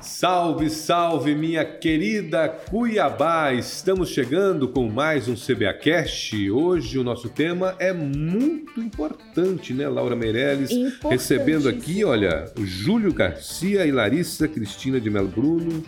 Salve, salve, minha querida Cuiabá! Estamos chegando com mais um CBA Cast. Hoje o nosso tema é muito importante, né, Laura Meirelles? Recebendo aqui, olha, Júlio Garcia e Larissa Cristina de Melo Bruno.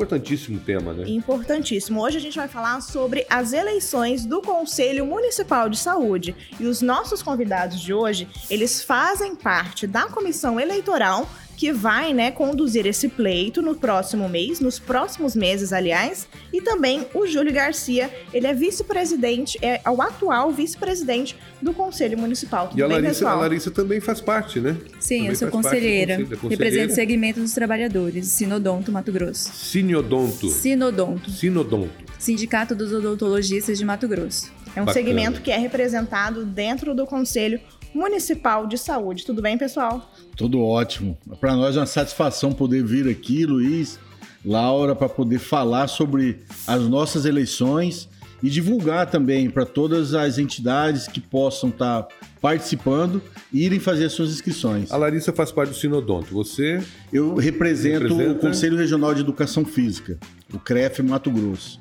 Importantíssimo tema, né? Importantíssimo. Hoje a gente vai falar sobre as eleições do Conselho Municipal de Saúde. E os nossos convidados de hoje, eles fazem parte da comissão eleitoral que vai, né, conduzir esse pleito no próximo mês, nos próximos meses, aliás, e também o Júlio Garcia, ele é vice-presidente, é o atual vice-presidente do Conselho Municipal. Tudo e a, bem, Larissa, a Larissa também faz parte, né? Sim, também eu sou conselheira. conselheira. Represento o segmento dos trabalhadores, Sinodonto, Mato Grosso. Sinodonto. Sinodonto. Sinodonto. Sindicato dos Odontologistas de Mato Grosso. É um Bacana. segmento que é representado dentro do Conselho Municipal de Saúde. Tudo bem, pessoal? Tudo ótimo. Para nós é uma satisfação poder vir aqui, Luiz, Laura, para poder falar sobre as nossas eleições e divulgar também para todas as entidades que possam estar tá participando e irem fazer as suas inscrições. A Larissa faz parte do Sinodonto. Você? Eu represento representa... o Conselho Regional de Educação Física, o CREF Mato Grosso.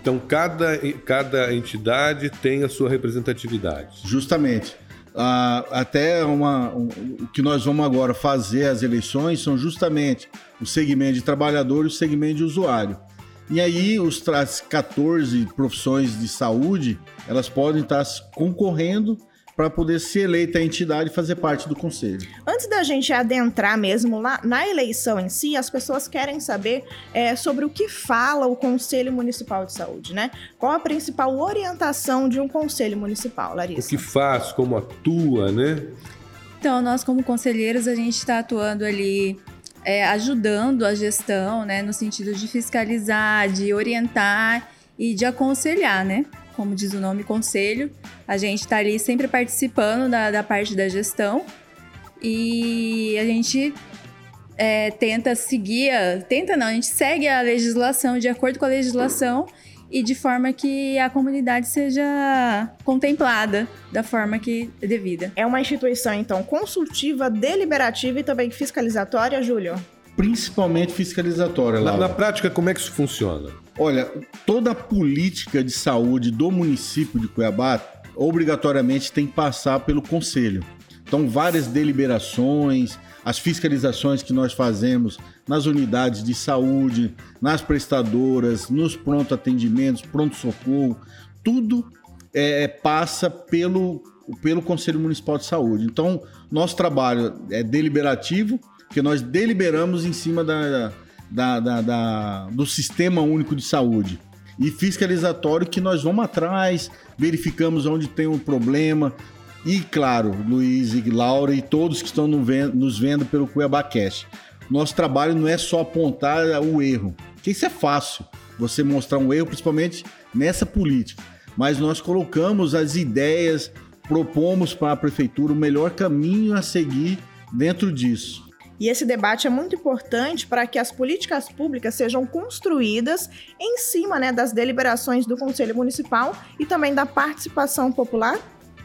Então, cada, cada entidade tem a sua representatividade. Justamente. Ah, até uma, um, o que nós vamos agora fazer as eleições são justamente o segmento de trabalhador e o segmento de usuário. E aí os, as 14 profissões de saúde, elas podem estar concorrendo para poder ser eleita a entidade e fazer parte do conselho. Antes da gente adentrar mesmo lá na eleição em si, as pessoas querem saber é, sobre o que fala o Conselho Municipal de Saúde, né? Qual a principal orientação de um conselho municipal, Larissa? O que faz, como atua, né? Então, nós como conselheiros, a gente está atuando ali é, ajudando a gestão, né, no sentido de fiscalizar, de orientar e de aconselhar, né? Como diz o nome, conselho. A gente está ali sempre participando da, da, parte da gestão e a gente é, tenta seguir, a, tenta não, a gente segue a legislação de acordo com a legislação e de forma que a comunidade seja contemplada da forma que é devida. É uma instituição, então, consultiva, deliberativa e também fiscalizatória, Júlio? Principalmente fiscalizatória. Na, na prática, como é que isso funciona? Olha, toda a política de saúde do município de Cuiabá obrigatoriamente tem que passar pelo conselho. Então, várias deliberações, as fiscalizações que nós fazemos nas unidades de saúde, nas prestadoras, nos pronto atendimentos, pronto socorro, tudo é, passa pelo, pelo Conselho Municipal de Saúde. Então, nosso trabalho é deliberativo, porque nós deliberamos em cima da, da, da, da, do Sistema Único de Saúde. E fiscalizatório que nós vamos atrás, verificamos onde tem um problema. E claro, Luiz e Laura e todos que estão nos vendo pelo Cuiabá Cash. Nosso trabalho não é só apontar o erro, que isso é fácil, você mostrar um erro, principalmente nessa política. Mas nós colocamos as ideias, propomos para a prefeitura o melhor caminho a seguir dentro disso. E esse debate é muito importante para que as políticas públicas sejam construídas em cima né, das deliberações do Conselho Municipal e também da participação popular.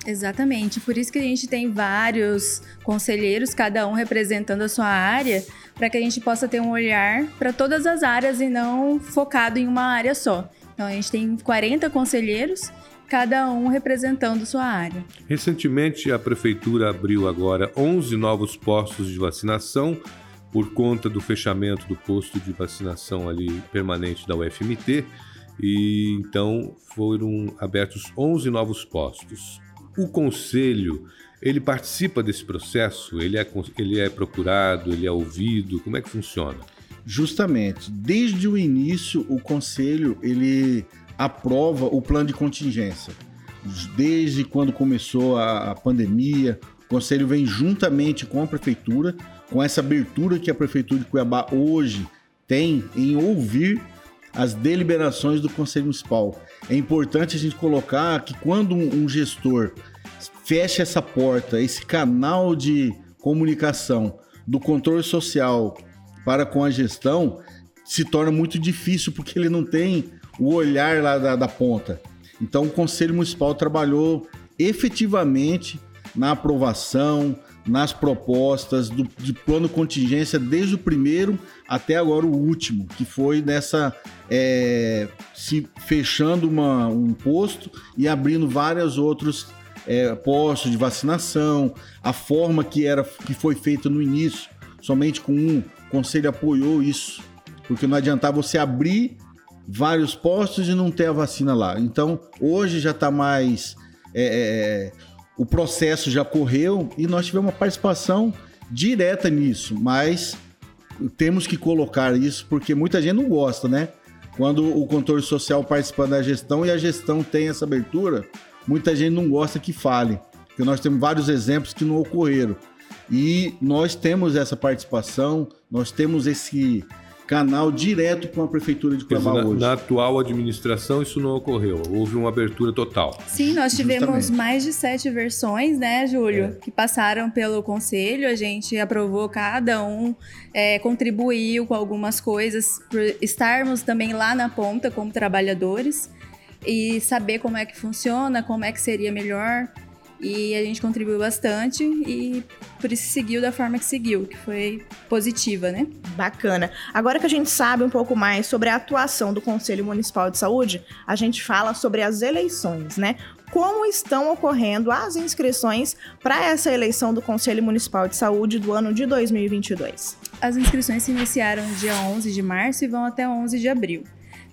Exatamente, por isso que a gente tem vários conselheiros, cada um representando a sua área, para que a gente possa ter um olhar para todas as áreas e não focado em uma área só. Então a gente tem 40 conselheiros cada um representando sua área. Recentemente, a prefeitura abriu agora 11 novos postos de vacinação por conta do fechamento do posto de vacinação ali permanente da UFMT e então foram abertos 11 novos postos. O conselho, ele participa desse processo? Ele é, ele é procurado, ele é ouvido? Como é que funciona? Justamente, desde o início o conselho ele aprova o plano de contingência. Desde quando começou a, a pandemia, o Conselho vem juntamente com a Prefeitura, com essa abertura que a Prefeitura de Cuiabá hoje tem em ouvir as deliberações do Conselho Municipal. É importante a gente colocar que quando um gestor fecha essa porta, esse canal de comunicação do controle social para com a gestão, se torna muito difícil porque ele não tem o olhar lá da, da ponta. Então, o Conselho Municipal trabalhou efetivamente na aprovação, nas propostas do, de plano contingência desde o primeiro até agora o último, que foi nessa é, se fechando uma, um posto e abrindo vários outros é, postos de vacinação, a forma que era que foi feita no início, somente com um, o conselho apoiou isso, porque não adiantava você abrir vários postos e não ter a vacina lá. Então hoje já está mais é, é o processo já correu e nós tivemos uma participação direta nisso, mas temos que colocar isso porque muita gente não gosta, né? Quando o controle social participa da gestão e a gestão tem essa abertura, muita gente não gosta que fale, porque nós temos vários exemplos que não ocorreram. E nós temos essa participação, nós temos esse canal direto com a prefeitura de Cuiabá na, hoje. Na atual administração isso não ocorreu, houve uma abertura total. Sim, nós tivemos Justamente. mais de sete versões, né, Júlio, é. que passaram pelo conselho, a gente aprovou cada um, é, contribuiu com algumas coisas, por estarmos também lá na ponta como trabalhadores e saber como é que funciona, como é que seria melhor e a gente contribuiu bastante e por isso seguiu da forma que seguiu, que foi positiva, né? Bacana. Agora que a gente sabe um pouco mais sobre a atuação do Conselho Municipal de Saúde, a gente fala sobre as eleições, né? Como estão ocorrendo as inscrições para essa eleição do Conselho Municipal de Saúde do ano de 2022? As inscrições se iniciaram dia 11 de março e vão até 11 de abril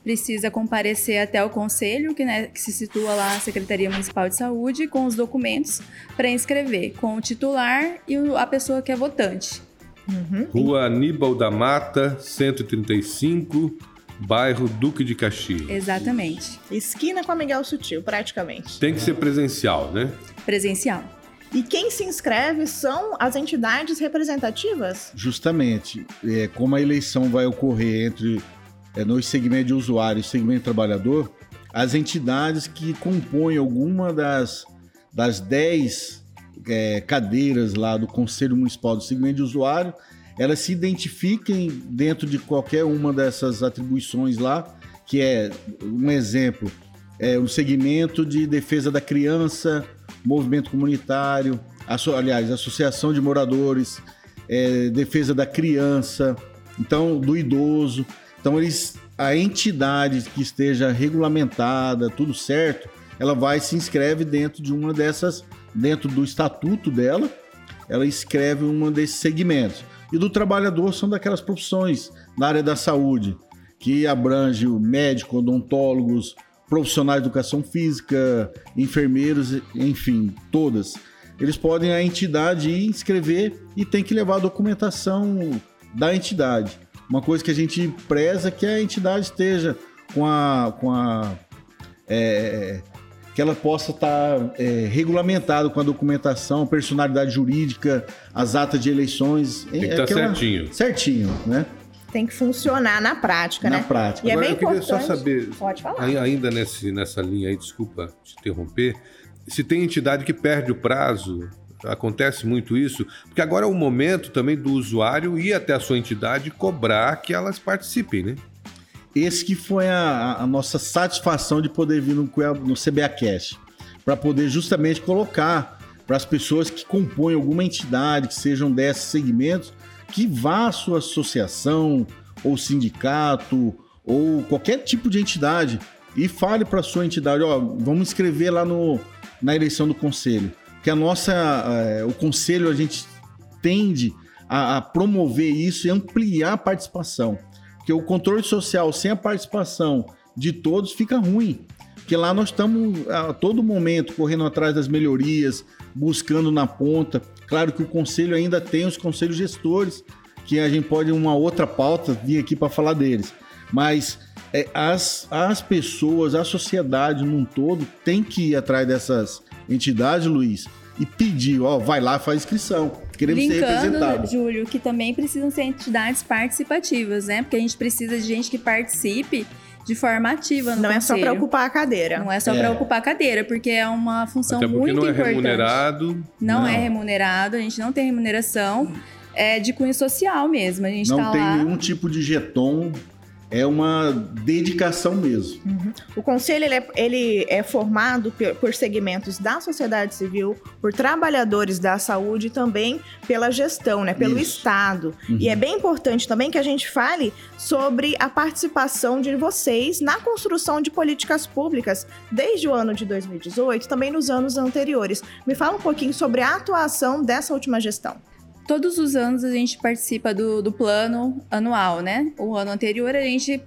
precisa comparecer até o conselho, que, né, que se situa lá a Secretaria Municipal de Saúde, com os documentos para inscrever, com o titular e a pessoa que é votante. Uhum. Rua Aníbal da Mata, 135, bairro Duque de Caxias. Exatamente. Esquina com a Miguel Sutil, praticamente. Tem que ser presencial, né? Presencial. E quem se inscreve são as entidades representativas? Justamente. É, como a eleição vai ocorrer entre é, no segmento de usuário e segmento trabalhador, as entidades que compõem alguma das, das 10 é, cadeiras lá do Conselho Municipal do segmento de usuário, elas se identifiquem dentro de qualquer uma dessas atribuições lá, que é um exemplo, é o segmento de defesa da criança, movimento comunitário, aliás, associação de moradores, é, defesa da criança, então do idoso. Então eles a entidade que esteja regulamentada, tudo certo, ela vai se inscreve dentro de uma dessas, dentro do estatuto dela, ela escreve um desses segmentos. E do trabalhador são daquelas profissões na área da saúde, que abrange o médico, odontólogos, profissionais de educação física, enfermeiros, enfim, todas. Eles podem a entidade inscrever e tem que levar a documentação da entidade. Uma coisa que a gente preza é que a entidade esteja com a. Com a é, que ela possa estar tá, é, regulamentada com a documentação, personalidade jurídica, as atas de eleições. Tem que estar tá certinho. Certinho, né? Tem que funcionar na prática, na né? Na prática. E Agora, é bem eu queria importante. só saber, Pode falar. ainda nesse, nessa linha aí, desculpa te interromper, se tem entidade que perde o prazo acontece muito isso, porque agora é o momento também do usuário ir até a sua entidade cobrar que elas participem, né? Esse que foi a, a nossa satisfação de poder vir no, no CBA Cash, para poder justamente colocar para as pessoas que compõem alguma entidade, que sejam desses segmentos, que vá à sua associação ou sindicato ou qualquer tipo de entidade e fale para sua entidade, ó, vamos escrever lá no, na eleição do conselho que a nossa, é, o conselho a gente tende a, a, promover isso e ampliar a participação, porque o controle social sem a participação de todos fica ruim, porque lá nós estamos a todo momento correndo atrás das melhorias, buscando na ponta. Claro que o conselho ainda tem os conselhos gestores, que a gente pode uma outra pauta vir aqui para falar deles, mas é, as, as pessoas, a sociedade num todo tem que ir atrás dessas entidade, Luiz, e pedir, ó, vai lá, faz inscrição. Queremos Linkando, ser representado. Júlio, que também precisam ser entidades participativas, né? Porque a gente precisa de gente que participe de forma ativa no Não conselho. é só para ocupar a cadeira. Não é só É. para ocupar a cadeira, porque é uma função Até muito não é importante. remunerado. Não, Não. é remunerado, a gente não tem remuneração. É de cunho social mesmo. A gente Não tá tem lá. nenhum tipo de jeton. É uma dedicação mesmo. Uhum. O conselho ele é, ele é formado por segmentos da sociedade civil, por trabalhadores da saúde e também pela gestão, né, pelo Isso. Estado. Uhum. E é bem importante também que a gente fale sobre a participação de vocês na construção de políticas públicas desde o ano de 2018, também nos anos anteriores. Me fala um pouquinho sobre a atuação dessa última gestão todos os anos a gente participa do, do plano anual, né? O ano anterior a gente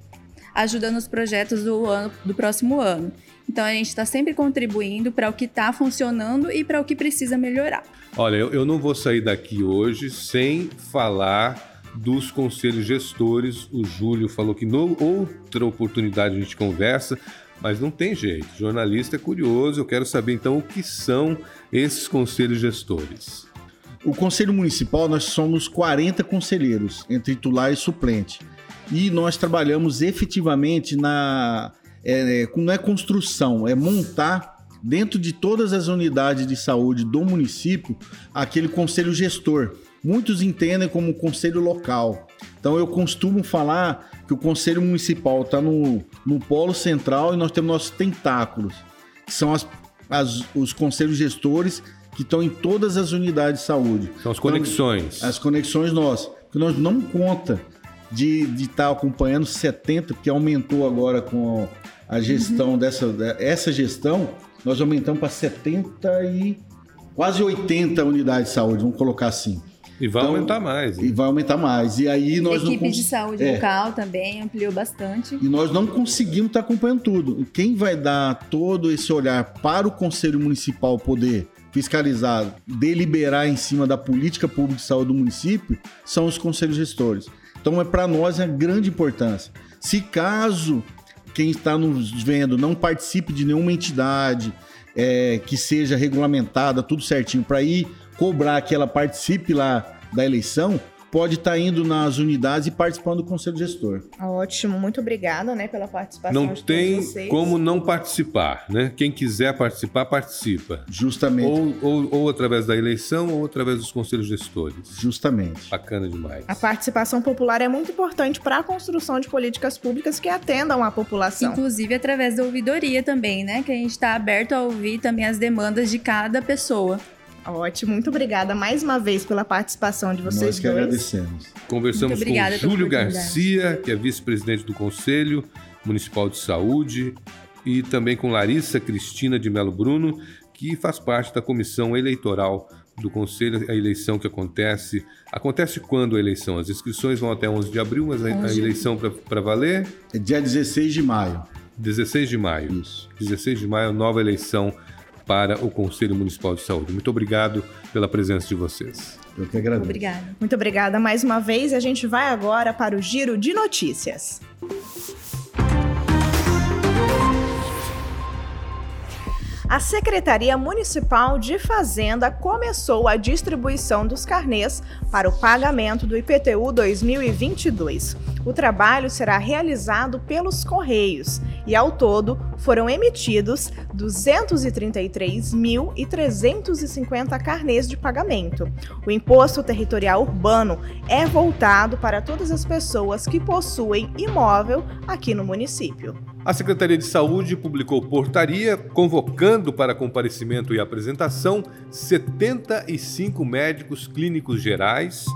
ajuda nos projetos do, ano, do próximo ano. Então a gente está sempre contribuindo para o que está funcionando e para o que precisa melhorar. Olha, eu, eu não vou sair daqui hoje sem falar dos conselhos gestores. O Júlio falou que no outra oportunidade a gente conversa, mas não tem jeito. Jornalista é curioso, eu quero saber então o que são esses conselhos gestores. O Conselho Municipal, nós somos 40 conselheiros, entre titular e suplente. E nós trabalhamos efetivamente na. É, é, não é construção, é montar dentro de todas as unidades de saúde do município aquele conselho gestor. Muitos entendem como conselho local. Então eu costumo falar que o conselho municipal está no, no polo central e nós temos nossos tentáculos, que são as, as, os conselhos gestores que estão em todas as unidades de saúde. São as conexões. Então, as conexões nossas. Que nós não conta de estar tá acompanhando 70, que aumentou agora com a gestão uhum. dessa essa gestão, nós aumentamos para 70 e quase 80 unidades de saúde, vamos colocar assim. E vai então, aumentar mais. Né? E vai aumentar mais. E aí nós a equipe cons... de saúde é. local também ampliou bastante. E nós não conseguimos estar tá acompanhando tudo. Quem vai dar todo esse olhar para o Conselho Municipal poder fiscalizar, deliberar em cima da política pública de saúde do município são os conselhos gestores. Então, é para nós é grande importância. Se caso quem está nos vendo não participe de nenhuma entidade é, que seja regulamentada, tudo certinho, para ir cobrar que ela participe lá da eleição, pode estar tá indo nas unidades e participando do conselho gestor. Ótimo, muito obrigada, né, pela participação. Não tem como não participar, né? Quem quiser participar, participa. Justamente. Ou, ou, ou, através da eleição ou através dos conselhos gestores. Justamente. Bacana demais. A participação popular é muito importante para a construção de políticas públicas que atendam a população. Inclusive através da ouvidoria também, né? Que a gente está aberto a ouvir também as demandas de cada pessoa. Ótimo, muito obrigada mais uma vez pela participação de vocês Nós que dois. agradecemos. Conversamos com Júlio Garcia, que é vice-presidente do Conselho Municipal de Saúde, e também com Larissa Cristina de Melo Bruno, que faz parte da comissão eleitoral do Conselho, a eleição que acontece. Acontece quando a eleição? As inscrições vão até 11 de abril, mas a, a eleição para valer? É dia 16 de maio. 16 de maio. Isso. 16 de maio, nova eleição para o Conselho Municipal de Saúde. Muito obrigado pela presença de vocês. Eu que agradeço. Obrigada. Muito obrigada mais uma vez. A gente vai agora para o giro de notícias. A Secretaria Municipal de Fazenda começou a distribuição dos carnês para o pagamento do IPTU 2022. O trabalho será realizado pelos Correios e, ao todo, foram emitidos 233.350 carnês de pagamento. O imposto territorial urbano é voltado para todas as pessoas que possuem imóvel aqui no município. A Secretaria de Saúde publicou portaria convocando para comparecimento e apresentação 75 médicos clínicos gerais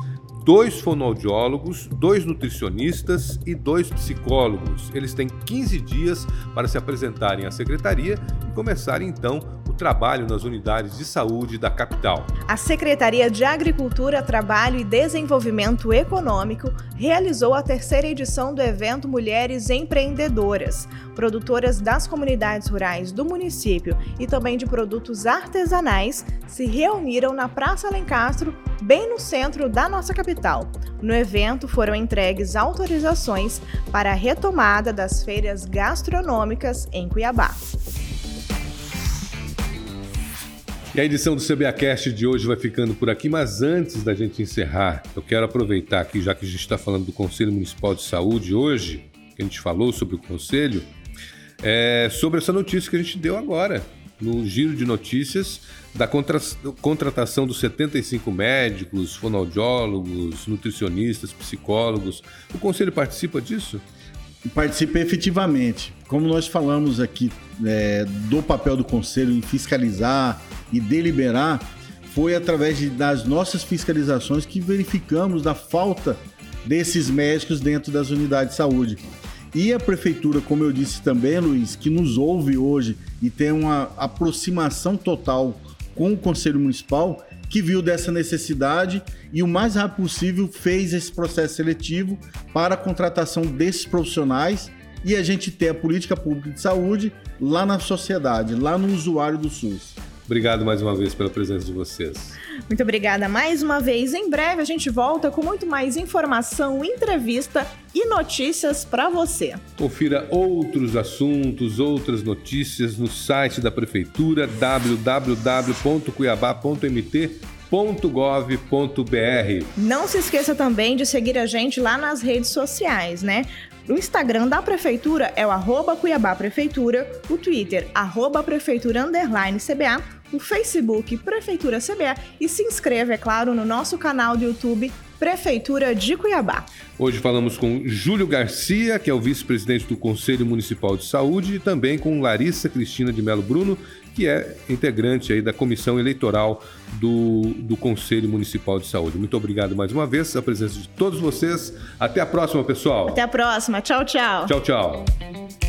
dois fonoaudiólogos, dois nutricionistas e dois psicólogos. Eles têm 15 dias para se apresentarem à secretaria e começarem então trabalho nas unidades de saúde da capital. A Secretaria de Agricultura, Trabalho e Desenvolvimento Econômico realizou a terceira edição do evento Mulheres Empreendedoras. Produtoras das comunidades rurais do município e também de produtos artesanais se reuniram na Praça Alencastro, bem no centro da nossa capital. No evento foram entregues autorizações para a retomada das feiras gastronômicas em Cuiabá. E a edição do CBAcast de hoje vai ficando por aqui, mas antes da gente encerrar, eu quero aproveitar aqui, já que a gente está falando do Conselho Municipal de Saúde hoje, que a gente falou sobre o Conselho, é, sobre essa notícia que a gente deu agora, no giro de notícias da contra contratação dos 75 médicos, fonoaudiólogos, nutricionistas, psicólogos. O Conselho participa disso? Participei efetivamente. Como nós falamos aqui é, do papel do conselho em fiscalizar e deliberar, foi através de, das nossas fiscalizações que verificamos da falta desses médicos dentro das unidades de saúde. E a prefeitura, como eu disse também, Luiz, que nos ouve hoje e tem uma aproximação total com o Conselho Municipal, que viu dessa necessidade e o mais rápido possível fez esse processo seletivo para a contratação desses profissionais e a gente ter a política pública de saúde lá na sociedade, lá no usuário do SUS. Obrigado mais uma vez pela presença de vocês. Muito obrigada mais uma vez. Em breve a gente volta com muito mais informação, entrevista e notícias para você. Confira outros assuntos, outras notícias no site da prefeitura www.cuiabá.mt.gov.br. Não se esqueça também de seguir a gente lá nas redes sociais, né? O Instagram da Prefeitura é o arroba Cuiabá Prefeitura, o Twitter, arroba Prefeitura Underline CBA, o Facebook Prefeitura CBA e se inscreva, é claro, no nosso canal do YouTube Prefeitura de Cuiabá. Hoje falamos com Júlio Garcia, que é o vice-presidente do Conselho Municipal de Saúde, e também com Larissa Cristina de Melo Bruno, que é integrante aí da comissão eleitoral do, do Conselho Municipal de Saúde. Muito obrigado mais uma vez, a presença de todos vocês. Até a próxima, pessoal. Até a próxima. Tchau, tchau. Tchau, tchau.